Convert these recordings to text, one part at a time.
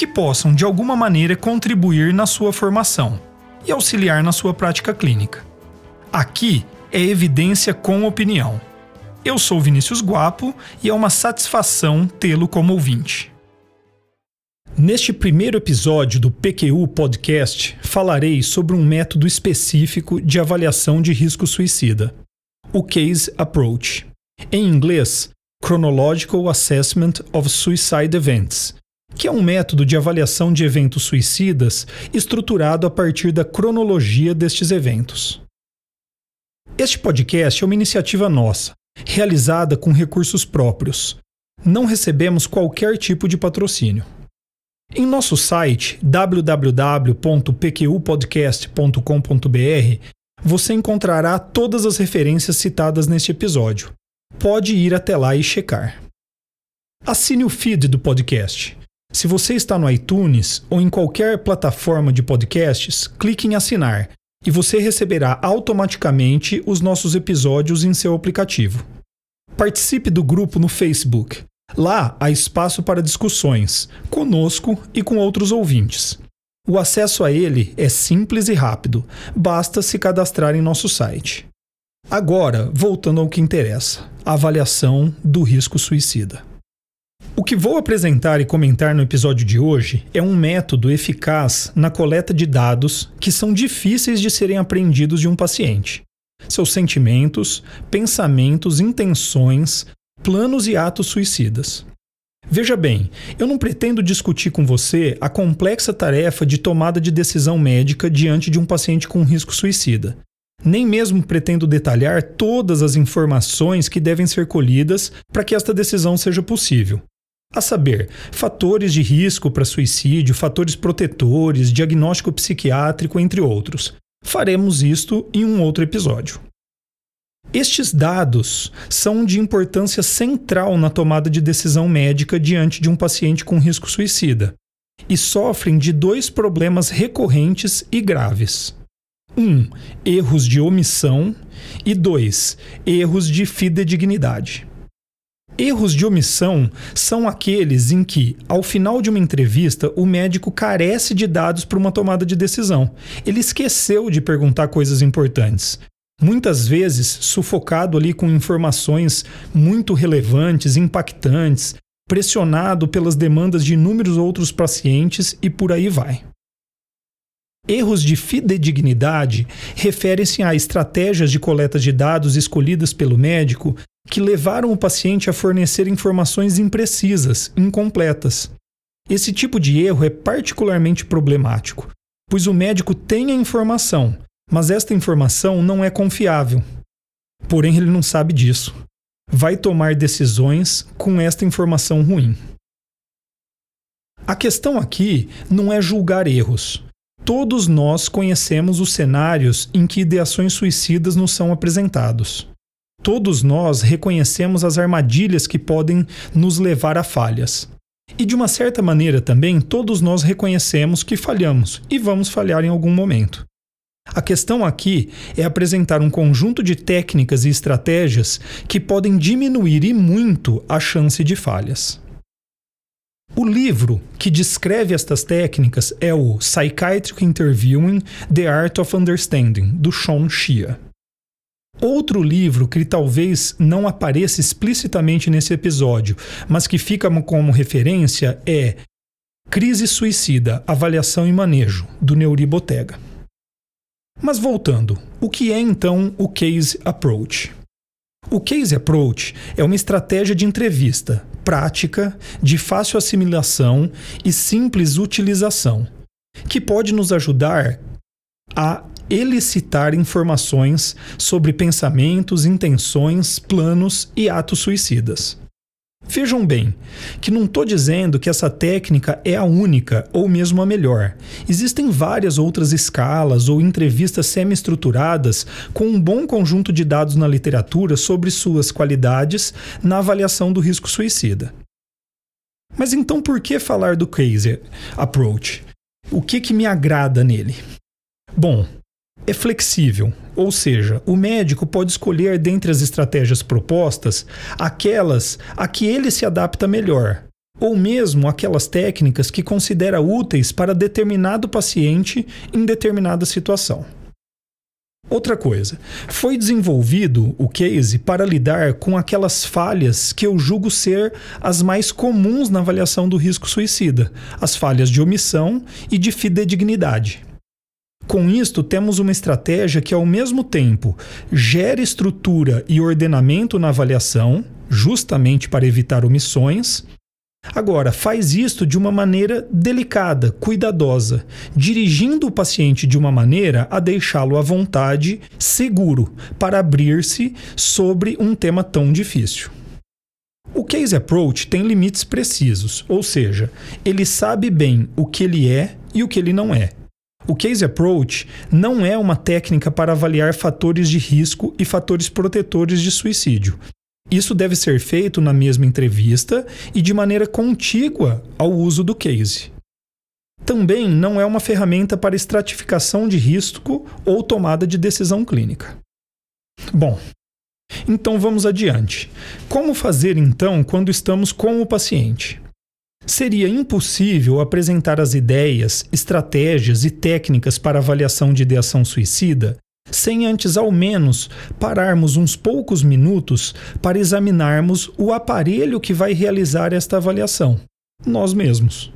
que possam, de alguma maneira, contribuir na sua formação e auxiliar na sua prática clínica. Aqui é evidência com opinião. Eu sou Vinícius Guapo e é uma satisfação tê-lo como ouvinte. Neste primeiro episódio do PQU Podcast, falarei sobre um método específico de avaliação de risco suicida, o Case Approach. Em inglês, Chronological Assessment of Suicide Events, que é um método de avaliação de eventos suicidas estruturado a partir da cronologia destes eventos. Este podcast é uma iniciativa nossa, realizada com recursos próprios. Não recebemos qualquer tipo de patrocínio. Em nosso site www.pqpodcast.com.br você encontrará todas as referências citadas neste episódio. Pode ir até lá e checar. Assine o feed do podcast. Se você está no iTunes ou em qualquer plataforma de podcasts, clique em assinar e você receberá automaticamente os nossos episódios em seu aplicativo. Participe do grupo no Facebook. Lá há espaço para discussões, conosco e com outros ouvintes. O acesso a ele é simples e rápido, basta se cadastrar em nosso site. Agora, voltando ao que interessa: a avaliação do risco suicida. O que vou apresentar e comentar no episódio de hoje é um método eficaz na coleta de dados que são difíceis de serem aprendidos de um paciente. Seus sentimentos, pensamentos, intenções, planos e atos suicidas. Veja bem, eu não pretendo discutir com você a complexa tarefa de tomada de decisão médica diante de um paciente com risco suicida. Nem mesmo pretendo detalhar todas as informações que devem ser colhidas para que esta decisão seja possível. A saber, fatores de risco para suicídio, fatores protetores, diagnóstico psiquiátrico, entre outros. Faremos isto em um outro episódio. Estes dados são de importância central na tomada de decisão médica diante de um paciente com risco suicida e sofrem de dois problemas recorrentes e graves. 1. Um, erros de omissão e 2. Erros de fidedignidade. Erros de omissão são aqueles em que, ao final de uma entrevista, o médico carece de dados para uma tomada de decisão. Ele esqueceu de perguntar coisas importantes. Muitas vezes sufocado ali com informações muito relevantes, impactantes, pressionado pelas demandas de inúmeros outros pacientes e por aí vai. Erros de fidedignidade referem-se a estratégias de coleta de dados escolhidas pelo médico que levaram o paciente a fornecer informações imprecisas, incompletas. Esse tipo de erro é particularmente problemático, pois o médico tem a informação, mas esta informação não é confiável. Porém, ele não sabe disso. Vai tomar decisões com esta informação ruim. A questão aqui não é julgar erros. Todos nós conhecemos os cenários em que ideações suicidas nos são apresentados. Todos nós reconhecemos as armadilhas que podem nos levar a falhas. E de uma certa maneira também, todos nós reconhecemos que falhamos e vamos falhar em algum momento. A questão aqui é apresentar um conjunto de técnicas e estratégias que podem diminuir e muito a chance de falhas. O livro que descreve estas técnicas é o Psychiatric Interviewing: The Art of Understanding, do Sean Shea. Outro livro que talvez não apareça explicitamente nesse episódio, mas que fica como referência é Crise Suicida: Avaliação e Manejo, do Neuri Botega. Mas voltando, o que é então o Case Approach? O Case Approach é uma estratégia de entrevista prática, de fácil assimilação e simples utilização, que pode nos ajudar a elicitar informações sobre pensamentos, intenções, planos e atos suicidas. Vejam bem, que não estou dizendo que essa técnica é a única ou mesmo a melhor. Existem várias outras escalas ou entrevistas semi-estruturadas com um bom conjunto de dados na literatura sobre suas qualidades na avaliação do risco suicida. Mas então por que falar do Case Approach? O que, que me agrada nele? Bom, é flexível, ou seja, o médico pode escolher dentre as estratégias propostas aquelas a que ele se adapta melhor, ou mesmo aquelas técnicas que considera úteis para determinado paciente em determinada situação. Outra coisa, foi desenvolvido o case para lidar com aquelas falhas que eu julgo ser as mais comuns na avaliação do risco suicida, as falhas de omissão e de fidedignidade. Com isto, temos uma estratégia que, ao mesmo tempo, gera estrutura e ordenamento na avaliação, justamente para evitar omissões. Agora, faz isto de uma maneira delicada, cuidadosa, dirigindo o paciente de uma maneira a deixá-lo à vontade, seguro, para abrir-se sobre um tema tão difícil. O Case Approach tem limites precisos, ou seja, ele sabe bem o que ele é e o que ele não é. O Case Approach não é uma técnica para avaliar fatores de risco e fatores protetores de suicídio. Isso deve ser feito na mesma entrevista e de maneira contígua ao uso do case. Também não é uma ferramenta para estratificação de risco ou tomada de decisão clínica. Bom, então vamos adiante. Como fazer então quando estamos com o paciente? Seria impossível apresentar as ideias, estratégias e técnicas para avaliação de ideação suicida sem antes, ao menos, pararmos uns poucos minutos para examinarmos o aparelho que vai realizar esta avaliação, nós mesmos.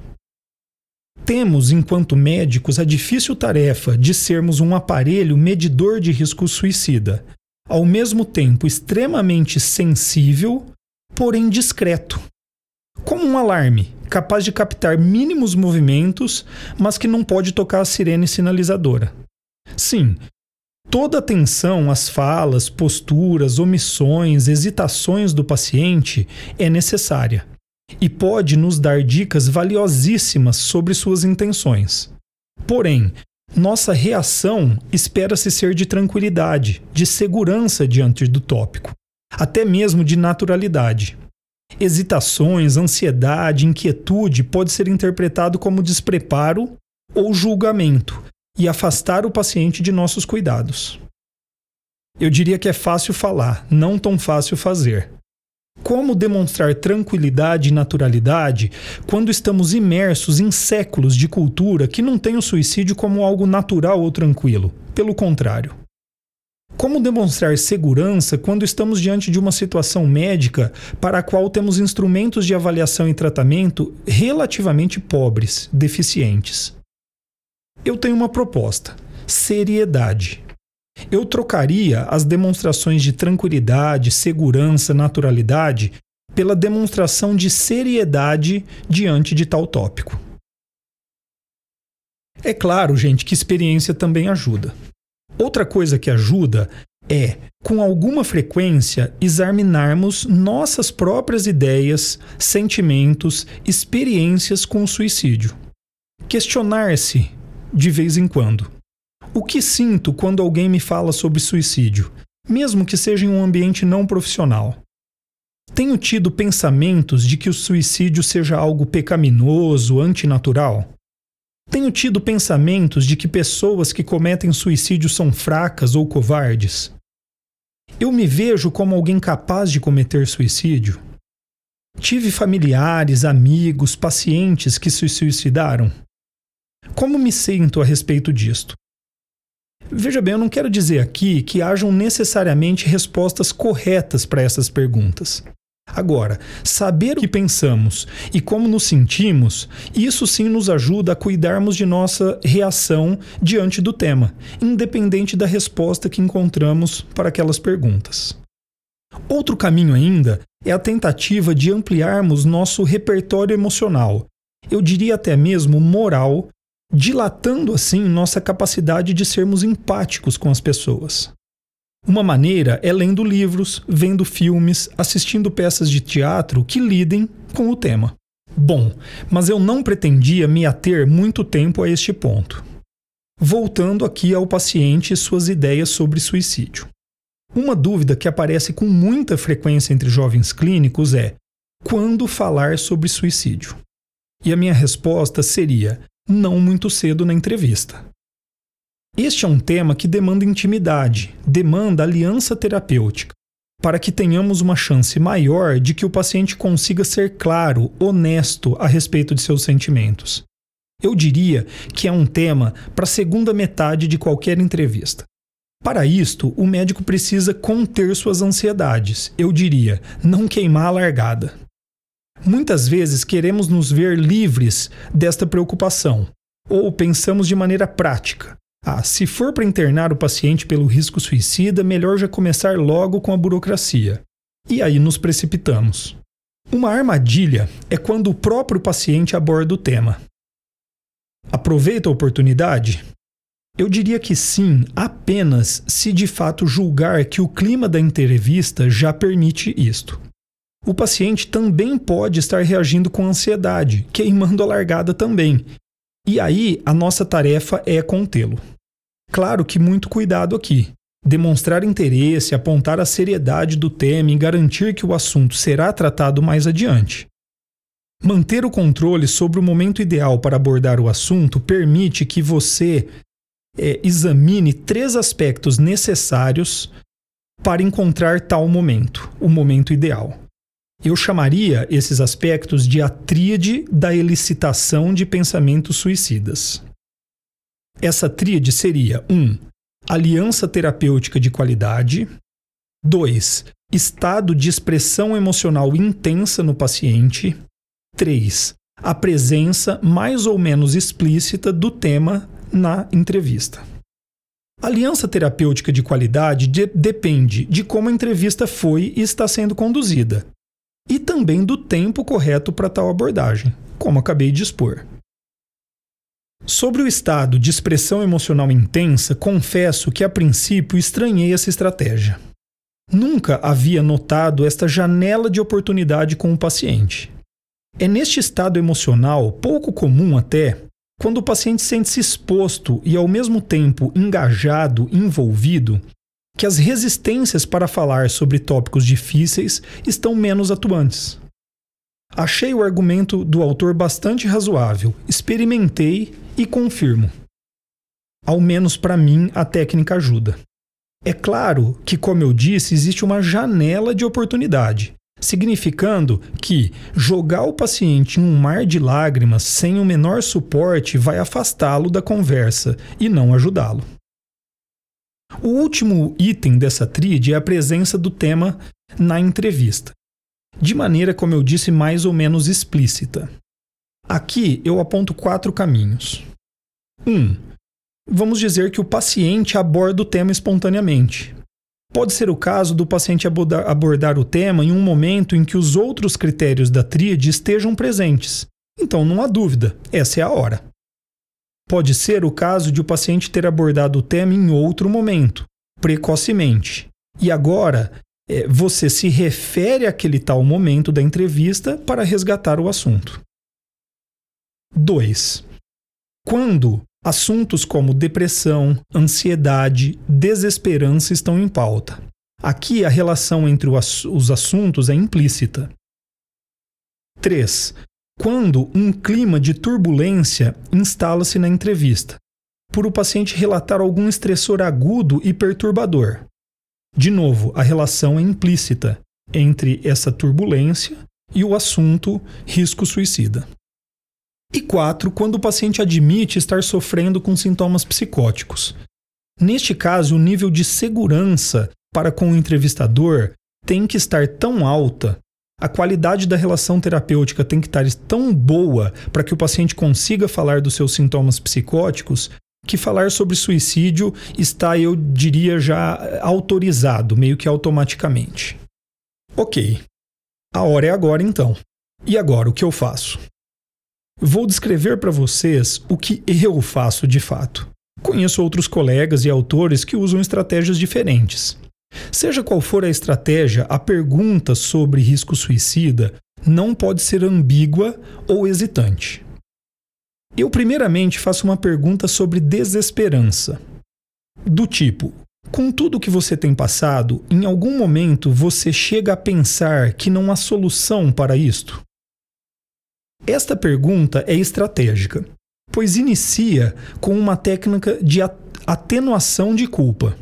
Temos, enquanto médicos, a difícil tarefa de sermos um aparelho medidor de risco suicida, ao mesmo tempo extremamente sensível, porém discreto como um alarme, capaz de captar mínimos movimentos, mas que não pode tocar a sirene sinalizadora. Sim, toda atenção às falas, posturas, omissões, hesitações do paciente é necessária e pode nos dar dicas valiosíssimas sobre suas intenções. Porém, nossa reação espera-se ser de tranquilidade, de segurança diante do tópico, até mesmo de naturalidade. Hesitações, ansiedade, inquietude pode ser interpretado como despreparo ou julgamento e afastar o paciente de nossos cuidados. Eu diria que é fácil falar, não tão fácil fazer. Como demonstrar tranquilidade e naturalidade quando estamos imersos em séculos de cultura que não tem o suicídio como algo natural ou tranquilo? Pelo contrário. Como demonstrar segurança quando estamos diante de uma situação médica para a qual temos instrumentos de avaliação e tratamento relativamente pobres, deficientes? Eu tenho uma proposta: seriedade. Eu trocaria as demonstrações de tranquilidade, segurança, naturalidade pela demonstração de seriedade diante de tal tópico. É claro, gente, que experiência também ajuda. Outra coisa que ajuda é, com alguma frequência, examinarmos nossas próprias ideias, sentimentos, experiências com o suicídio. Questionar-se de vez em quando. O que sinto quando alguém me fala sobre suicídio, mesmo que seja em um ambiente não profissional? Tenho tido pensamentos de que o suicídio seja algo pecaminoso, antinatural? Tenho tido pensamentos de que pessoas que cometem suicídio são fracas ou covardes. Eu me vejo como alguém capaz de cometer suicídio. Tive familiares, amigos, pacientes que se suicidaram. Como me sinto a respeito disto? Veja bem, eu não quero dizer aqui que hajam necessariamente respostas corretas para essas perguntas. Agora, saber o que pensamos e como nos sentimos, isso sim nos ajuda a cuidarmos de nossa reação diante do tema, independente da resposta que encontramos para aquelas perguntas. Outro caminho ainda é a tentativa de ampliarmos nosso repertório emocional, eu diria até mesmo moral, dilatando assim nossa capacidade de sermos empáticos com as pessoas. Uma maneira é lendo livros, vendo filmes, assistindo peças de teatro que lidem com o tema. Bom, mas eu não pretendia me ater muito tempo a este ponto. Voltando aqui ao paciente e suas ideias sobre suicídio. Uma dúvida que aparece com muita frequência entre jovens clínicos é: quando falar sobre suicídio? E a minha resposta seria: não muito cedo na entrevista. Este é um tema que demanda intimidade, demanda aliança terapêutica, para que tenhamos uma chance maior de que o paciente consiga ser claro, honesto a respeito de seus sentimentos. Eu diria que é um tema para a segunda metade de qualquer entrevista. Para isto, o médico precisa conter suas ansiedades, eu diria, não queimar a largada. Muitas vezes queremos nos ver livres desta preocupação, ou pensamos de maneira prática. Ah, se for para internar o paciente pelo risco suicida, melhor já começar logo com a burocracia. E aí nos precipitamos. Uma armadilha é quando o próprio paciente aborda o tema. Aproveita a oportunidade? Eu diria que sim, apenas se de fato julgar que o clima da entrevista já permite isto. O paciente também pode estar reagindo com ansiedade, queimando a largada também. E aí a nossa tarefa é contê-lo. Claro que muito cuidado aqui. Demonstrar interesse, apontar a seriedade do tema e garantir que o assunto será tratado mais adiante. Manter o controle sobre o momento ideal para abordar o assunto permite que você é, examine três aspectos necessários para encontrar tal momento, o momento ideal. Eu chamaria esses aspectos de a tríade da elicitação de pensamentos suicidas. Essa tríade seria 1. Um, aliança terapêutica de qualidade. 2. Estado de expressão emocional intensa no paciente. 3. A presença mais ou menos explícita do tema na entrevista. Aliança terapêutica de qualidade de depende de como a entrevista foi e está sendo conduzida, e também do tempo correto para tal abordagem, como acabei de expor. Sobre o estado de expressão emocional intensa, confesso que a princípio estranhei essa estratégia. Nunca havia notado esta janela de oportunidade com o paciente. É neste estado emocional, pouco comum até, quando o paciente sente-se exposto e ao mesmo tempo engajado, envolvido, que as resistências para falar sobre tópicos difíceis estão menos atuantes. Achei o argumento do autor bastante razoável, experimentei e confirmo. Ao menos para mim, a técnica ajuda. É claro que, como eu disse, existe uma janela de oportunidade, significando que jogar o paciente em um mar de lágrimas sem o menor suporte vai afastá-lo da conversa e não ajudá-lo. O último item dessa tríade é a presença do tema na entrevista, de maneira, como eu disse, mais ou menos explícita. Aqui eu aponto quatro caminhos. 1. Um, vamos dizer que o paciente aborda o tema espontaneamente. Pode ser o caso do paciente abordar, abordar o tema em um momento em que os outros critérios da tríade estejam presentes. Então não há dúvida, essa é a hora. Pode ser o caso de o paciente ter abordado o tema em outro momento, precocemente. E agora é, você se refere àquele tal momento da entrevista para resgatar o assunto. 2. Quando assuntos como depressão, ansiedade, desesperança estão em pauta. Aqui a relação entre os assuntos é implícita. 3. Quando um clima de turbulência instala-se na entrevista, por o paciente relatar algum estressor agudo e perturbador. De novo, a relação é implícita entre essa turbulência e o assunto risco suicida. E quatro, quando o paciente admite estar sofrendo com sintomas psicóticos. Neste caso, o nível de segurança para com o entrevistador tem que estar tão alta, a qualidade da relação terapêutica tem que estar tão boa para que o paciente consiga falar dos seus sintomas psicóticos, que falar sobre suicídio está, eu diria, já autorizado, meio que automaticamente. Ok. A hora é agora então. E agora o que eu faço? Vou descrever para vocês o que eu faço de fato. Conheço outros colegas e autores que usam estratégias diferentes. Seja qual for a estratégia, a pergunta sobre risco suicida não pode ser ambígua ou hesitante. Eu, primeiramente, faço uma pergunta sobre desesperança. Do tipo: com tudo que você tem passado, em algum momento você chega a pensar que não há solução para isto? Esta pergunta é estratégica, pois inicia com uma técnica de atenuação de culpa.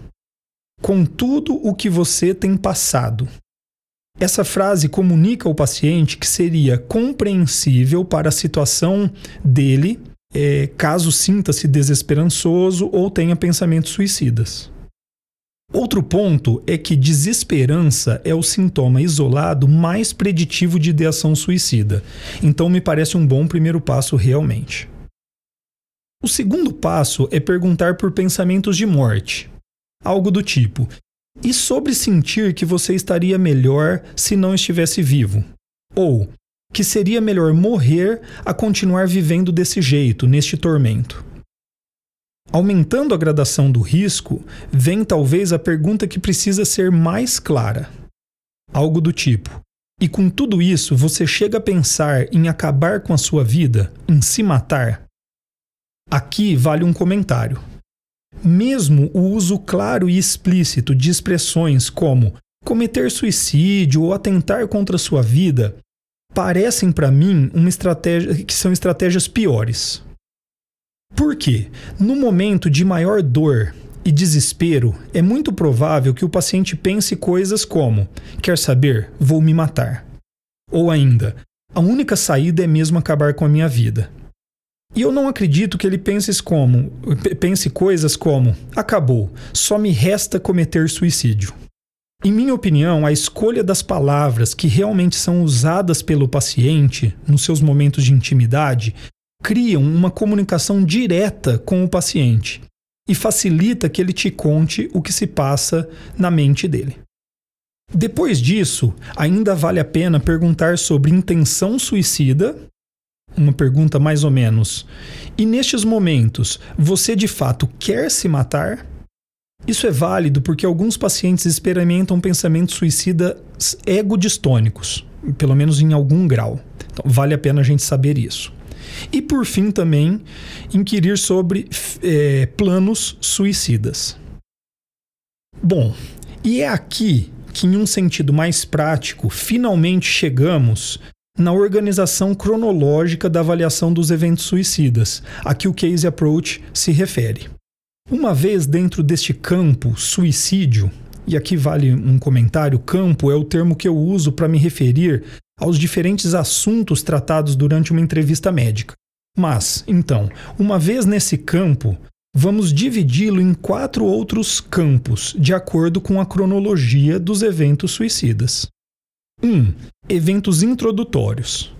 Com tudo o que você tem passado. Essa frase comunica ao paciente que seria compreensível para a situação dele, é, caso sinta-se desesperançoso ou tenha pensamentos suicidas. Outro ponto é que desesperança é o sintoma isolado mais preditivo de ideação suicida. Então, me parece um bom primeiro passo realmente. O segundo passo é perguntar por pensamentos de morte. Algo do tipo: e sobre sentir que você estaria melhor se não estivesse vivo? Ou que seria melhor morrer a continuar vivendo desse jeito, neste tormento? Aumentando a gradação do risco, vem talvez a pergunta que precisa ser mais clara. Algo do tipo: e com tudo isso, você chega a pensar em acabar com a sua vida, em se matar? Aqui vale um comentário. Mesmo o uso claro e explícito de expressões como cometer suicídio ou atentar contra a sua vida parecem para mim uma estratégia que são estratégias piores. Por quê? No momento de maior dor e desespero, é muito provável que o paciente pense coisas como: quer saber, vou me matar. Ou ainda, a única saída é mesmo acabar com a minha vida. E eu não acredito que ele pense como, pense coisas como: acabou, só me resta cometer suicídio. Em minha opinião, a escolha das palavras que realmente são usadas pelo paciente nos seus momentos de intimidade criam uma comunicação direta com o paciente e facilita que ele te conte o que se passa na mente dele. Depois disso, ainda vale a pena perguntar sobre intenção suicida, uma pergunta mais ou menos. E nestes momentos, você de fato quer se matar? Isso é válido porque alguns pacientes experimentam pensamentos suicidas egodistônicos, pelo menos em algum grau. Então, vale a pena a gente saber isso. E por fim, também inquirir sobre é, planos suicidas. Bom, e é aqui que, em um sentido mais prático, finalmente chegamos na organização cronológica da avaliação dos eventos suicidas, a que o Case Approach se refere. Uma vez dentro deste campo suicídio, e aqui vale um comentário: campo é o termo que eu uso para me referir aos diferentes assuntos tratados durante uma entrevista médica. Mas, então, uma vez nesse campo, vamos dividi-lo em quatro outros campos, de acordo com a cronologia dos eventos suicidas. 1. Um, eventos introdutórios.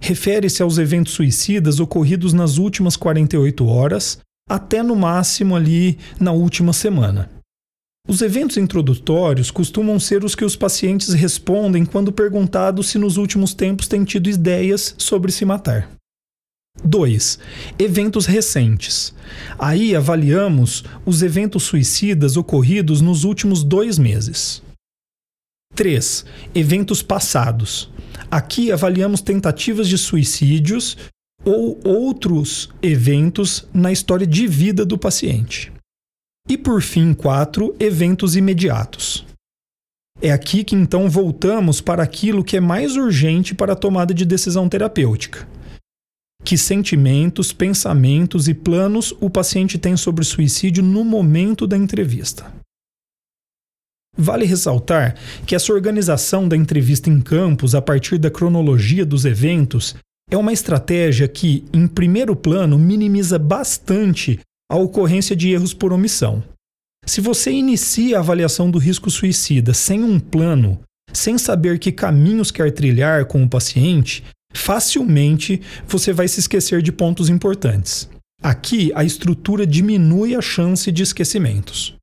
Refere-se aos eventos suicidas ocorridos nas últimas 48 horas, até no máximo ali na última semana. Os eventos introdutórios costumam ser os que os pacientes respondem quando perguntados se nos últimos tempos têm tido ideias sobre se matar. 2. Eventos recentes. Aí avaliamos os eventos suicidas ocorridos nos últimos dois meses. 3. Eventos passados. Aqui avaliamos tentativas de suicídios ou outros eventos na história de vida do paciente. E por fim, quatro, eventos imediatos. É aqui que então voltamos para aquilo que é mais urgente para a tomada de decisão terapêutica. Que sentimentos, pensamentos e planos o paciente tem sobre suicídio no momento da entrevista. Vale ressaltar que essa organização da entrevista em campos a partir da cronologia dos eventos é uma estratégia que, em primeiro plano, minimiza bastante a ocorrência de erros por omissão. Se você inicia a avaliação do risco suicida sem um plano, sem saber que caminhos quer trilhar com o paciente, facilmente você vai se esquecer de pontos importantes. Aqui, a estrutura diminui a chance de esquecimentos.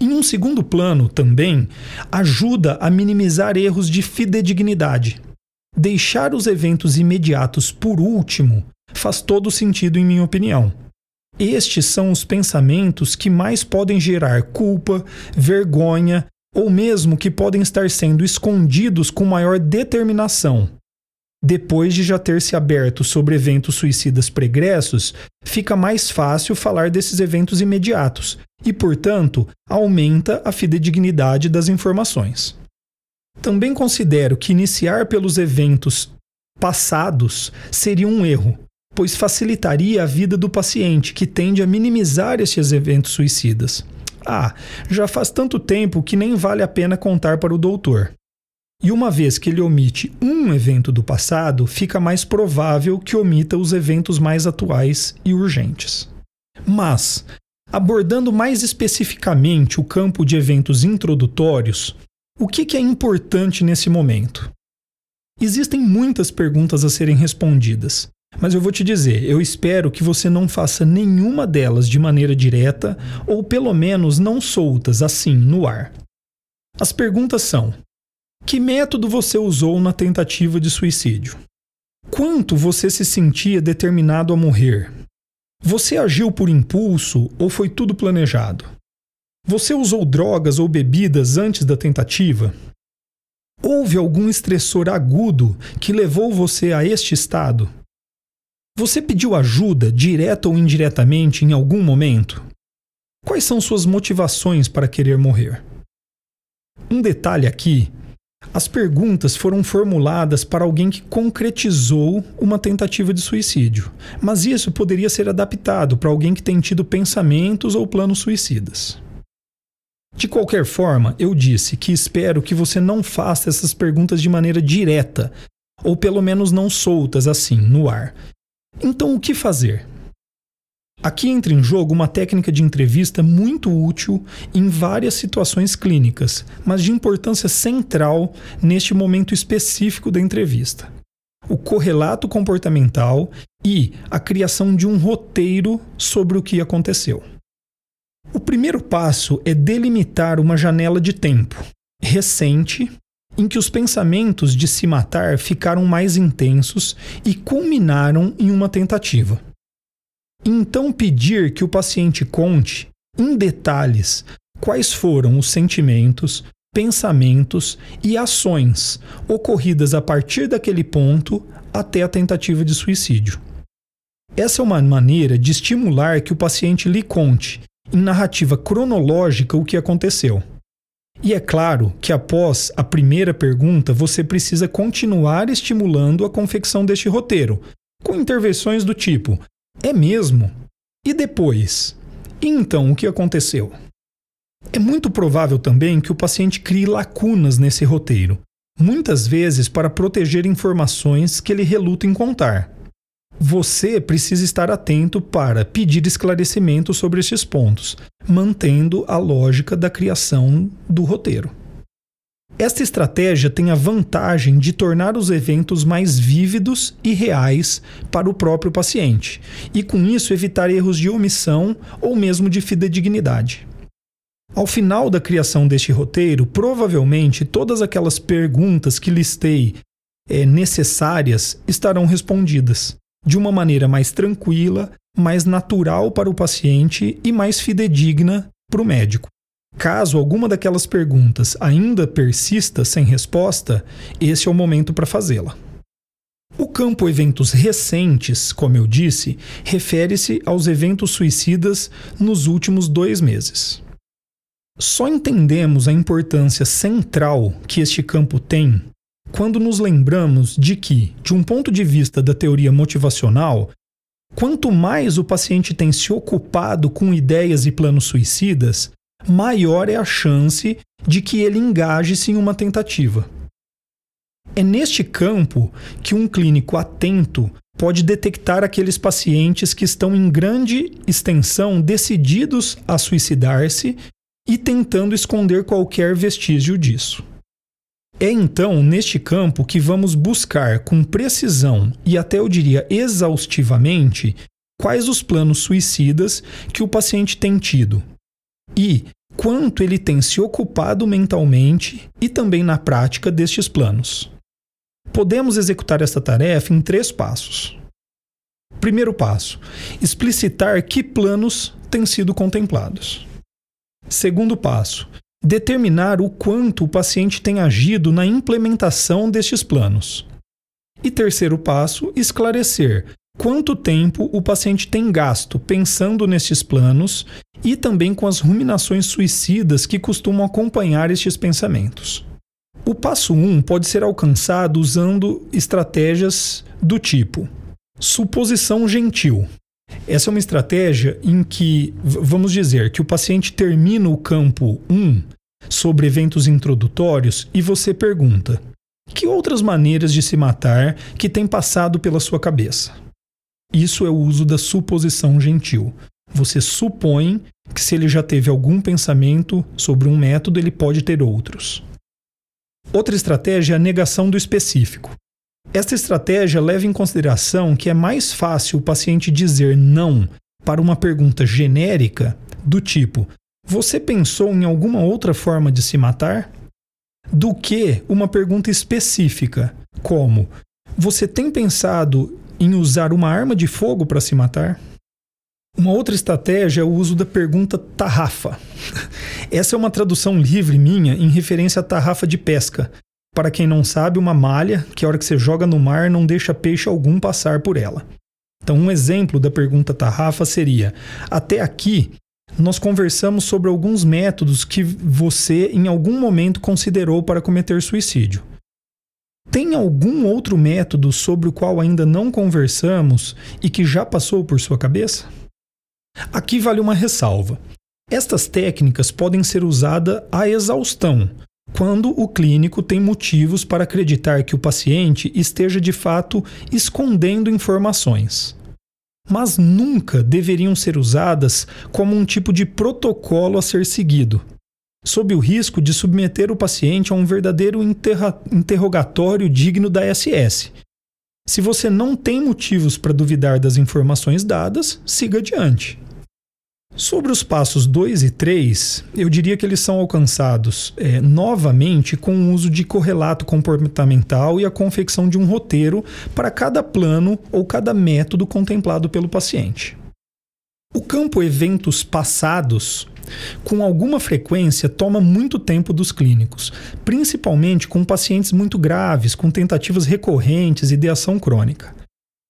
Em um segundo plano, também, ajuda a minimizar erros de fidedignidade. Deixar os eventos imediatos por último faz todo sentido, em minha opinião. Estes são os pensamentos que mais podem gerar culpa, vergonha ou mesmo que podem estar sendo escondidos com maior determinação. Depois de já ter se aberto sobre eventos suicidas pregressos, fica mais fácil falar desses eventos imediatos e, portanto, aumenta a fidedignidade das informações. Também considero que iniciar pelos eventos passados seria um erro, pois facilitaria a vida do paciente, que tende a minimizar estes eventos suicidas. Ah, já faz tanto tempo que nem vale a pena contar para o doutor. E uma vez que ele omite um evento do passado, fica mais provável que omita os eventos mais atuais e urgentes. Mas, abordando mais especificamente o campo de eventos introdutórios, o que, é importante nesse momento? Existem muitas perguntas a serem respondidas, mas eu vou te dizer, eu espero que você não faça nenhuma delas de maneira direta ou pelo menos não soltas assim no ar. As perguntas são: que método você usou na tentativa de suicídio? Quanto você se sentia determinado a morrer? Você agiu por impulso ou foi tudo planejado? Você usou drogas ou bebidas antes da tentativa? Houve algum estressor agudo que levou você a este estado? Você pediu ajuda, direta ou indiretamente, em algum momento? Quais são suas motivações para querer morrer? Um detalhe aqui: as perguntas foram formuladas para alguém que concretizou uma tentativa de suicídio, mas isso poderia ser adaptado para alguém que tem tido pensamentos ou planos suicidas. De qualquer forma, eu disse que espero que você não faça essas perguntas de maneira direta, ou pelo menos não soltas assim, no ar. Então, o que fazer? Aqui entra em jogo uma técnica de entrevista muito útil em várias situações clínicas, mas de importância central neste momento específico da entrevista: o correlato comportamental e a criação de um roteiro sobre o que aconteceu. O primeiro passo é delimitar uma janela de tempo recente em que os pensamentos de se matar ficaram mais intensos e culminaram em uma tentativa. Então, pedir que o paciente conte, em detalhes, quais foram os sentimentos, pensamentos e ações ocorridas a partir daquele ponto até a tentativa de suicídio. Essa é uma maneira de estimular que o paciente lhe conte em narrativa cronológica o que aconteceu. E é claro que após a primeira pergunta, você precisa continuar estimulando a confecção deste roteiro, com intervenções do tipo: é mesmo? E depois? E então o que aconteceu? É muito provável também que o paciente crie lacunas nesse roteiro, muitas vezes para proteger informações que ele reluta em contar. Você precisa estar atento para pedir esclarecimento sobre estes pontos, mantendo a lógica da criação do roteiro. Esta estratégia tem a vantagem de tornar os eventos mais vívidos e reais para o próprio paciente, e com isso evitar erros de omissão ou mesmo de fidedignidade. Ao final da criação deste roteiro, provavelmente todas aquelas perguntas que listei é, necessárias estarão respondidas de uma maneira mais tranquila, mais natural para o paciente e mais fidedigna para o médico. Caso alguma daquelas perguntas ainda persista sem resposta, esse é o momento para fazê-la. O campo eventos recentes, como eu disse, refere-se aos eventos suicidas nos últimos dois meses. Só entendemos a importância central que este campo tem quando nos lembramos de que, de um ponto de vista da teoria motivacional, quanto mais o paciente tem se ocupado com ideias e planos suicidas, maior é a chance de que ele engaje-se em uma tentativa. É neste campo que um clínico atento pode detectar aqueles pacientes que estão em grande extensão decididos a suicidar-se e tentando esconder qualquer vestígio disso. É então neste campo que vamos buscar com precisão e até eu diria exaustivamente quais os planos suicidas que o paciente tem tido e quanto ele tem se ocupado mentalmente e também na prática destes planos. Podemos executar esta tarefa em três passos. Primeiro passo: explicitar que planos têm sido contemplados. Segundo passo: Determinar o quanto o paciente tem agido na implementação destes planos. E terceiro passo, esclarecer quanto tempo o paciente tem gasto pensando nestes planos e também com as ruminações suicidas que costumam acompanhar estes pensamentos. O passo 1 um pode ser alcançado usando estratégias do tipo suposição gentil. Essa é uma estratégia em que, vamos dizer, que o paciente termina o campo 1 sobre eventos introdutórios e você pergunta: que outras maneiras de se matar que têm passado pela sua cabeça? Isso é o uso da suposição gentil. Você supõe que se ele já teve algum pensamento sobre um método, ele pode ter outros. Outra estratégia é a negação do específico. Esta estratégia leva em consideração que é mais fácil o paciente dizer não para uma pergunta genérica do tipo: Você pensou em alguma outra forma de se matar? do que uma pergunta específica, como: Você tem pensado em usar uma arma de fogo para se matar? Uma outra estratégia é o uso da pergunta tarrafa. Essa é uma tradução livre minha em referência à tarrafa de pesca. Para quem não sabe, uma malha que a hora que você joga no mar não deixa peixe algum passar por ela. Então, um exemplo da pergunta tarrafa seria: Até aqui, nós conversamos sobre alguns métodos que você em algum momento considerou para cometer suicídio. Tem algum outro método sobre o qual ainda não conversamos e que já passou por sua cabeça? Aqui vale uma ressalva. Estas técnicas podem ser usadas à exaustão, quando o clínico tem motivos para acreditar que o paciente esteja de fato escondendo informações. Mas nunca deveriam ser usadas como um tipo de protocolo a ser seguido, sob o risco de submeter o paciente a um verdadeiro interrogatório digno da SS. Se você não tem motivos para duvidar das informações dadas, siga adiante. Sobre os passos 2 e 3, eu diria que eles são alcançados é, novamente com o uso de correlato comportamental e a confecção de um roteiro para cada plano ou cada método contemplado pelo paciente. O campo eventos passados, com alguma frequência, toma muito tempo dos clínicos, principalmente com pacientes muito graves, com tentativas recorrentes e ideação crônica.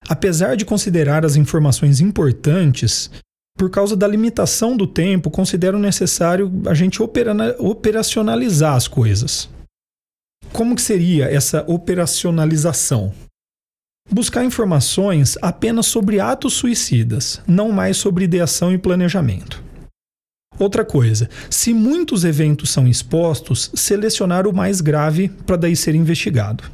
Apesar de considerar as informações importantes, por causa da limitação do tempo, considero necessário a gente operacionalizar as coisas. Como que seria essa operacionalização? Buscar informações apenas sobre atos suicidas, não mais sobre ideação e planejamento. Outra coisa, se muitos eventos são expostos, selecionar o mais grave para daí ser investigado.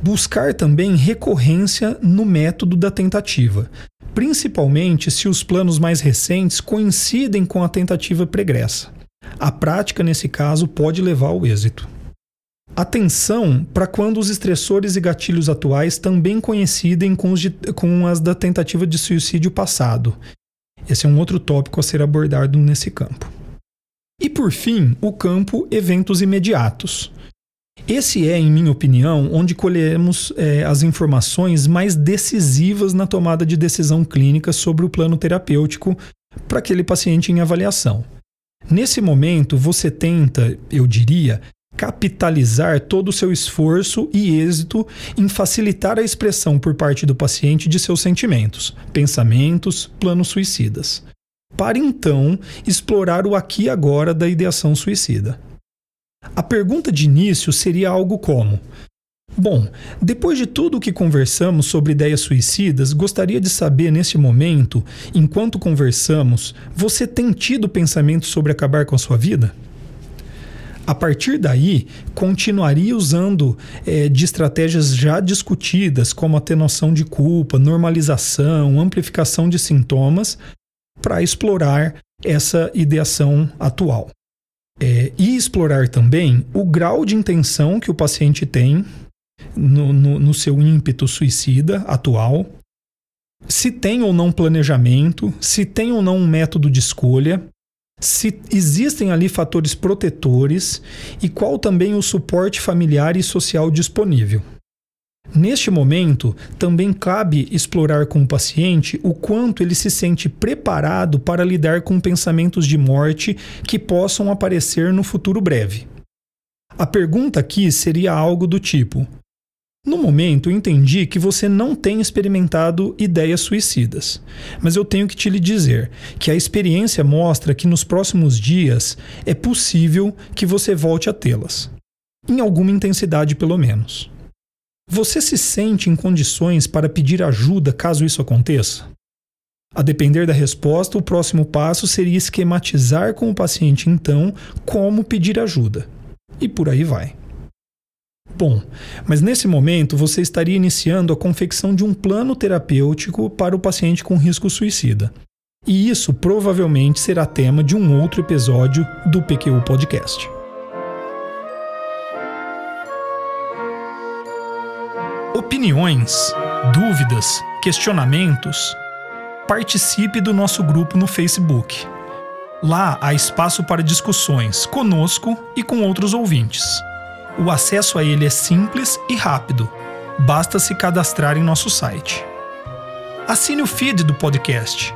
Buscar também recorrência no método da tentativa, principalmente se os planos mais recentes coincidem com a tentativa pregressa. A prática, nesse caso, pode levar ao êxito. Atenção para quando os estressores e gatilhos atuais também coincidem com, de, com as da tentativa de suicídio passado. Esse é um outro tópico a ser abordado nesse campo. E por fim, o campo eventos imediatos. Esse é, em minha opinião, onde colhemos é, as informações mais decisivas na tomada de decisão clínica sobre o plano terapêutico para aquele paciente em avaliação. Nesse momento, você tenta, eu diria, capitalizar todo o seu esforço e êxito em facilitar a expressão por parte do paciente de seus sentimentos, pensamentos, planos suicidas, para então explorar o aqui e agora da ideação suicida. A pergunta de início seria algo como: Bom, depois de tudo o que conversamos sobre ideias suicidas, gostaria de saber neste momento, enquanto conversamos, você tem tido pensamentos sobre acabar com a sua vida? A partir daí, continuaria usando é, de estratégias já discutidas, como a ter noção de culpa, normalização, amplificação de sintomas, para explorar essa ideação atual. É, e explorar também o grau de intenção que o paciente tem no, no, no seu ímpeto suicida atual, se tem ou não planejamento, se tem ou não um método de escolha, se existem ali fatores protetores e qual também o suporte familiar e social disponível. Neste momento, também cabe explorar com o paciente o quanto ele se sente preparado para lidar com pensamentos de morte que possam aparecer no futuro breve. A pergunta aqui seria algo do tipo: No momento, entendi que você não tem experimentado ideias suicidas, mas eu tenho que te lhe dizer que a experiência mostra que nos próximos dias é possível que você volte a tê-las, em alguma intensidade pelo menos. Você se sente em condições para pedir ajuda caso isso aconteça? A depender da resposta, o próximo passo seria esquematizar com o paciente, então, como pedir ajuda. E por aí vai. Bom, mas nesse momento você estaria iniciando a confecção de um plano terapêutico para o paciente com risco suicida. E isso provavelmente será tema de um outro episódio do PQU Podcast. Opiniões, dúvidas, questionamentos, participe do nosso grupo no Facebook. Lá há espaço para discussões conosco e com outros ouvintes. O acesso a ele é simples e rápido. Basta se cadastrar em nosso site. Assine o feed do podcast.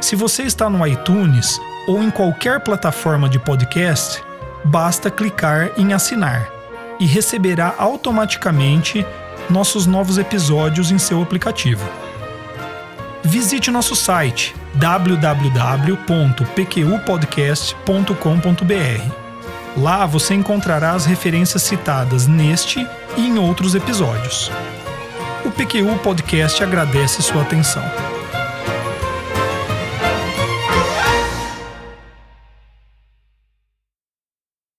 Se você está no iTunes ou em qualquer plataforma de podcast, basta clicar em assinar e receberá automaticamente nossos novos episódios em seu aplicativo. Visite nosso site www.pqpodcast.com.br. Lá você encontrará as referências citadas neste e em outros episódios. O PQU Podcast agradece sua atenção.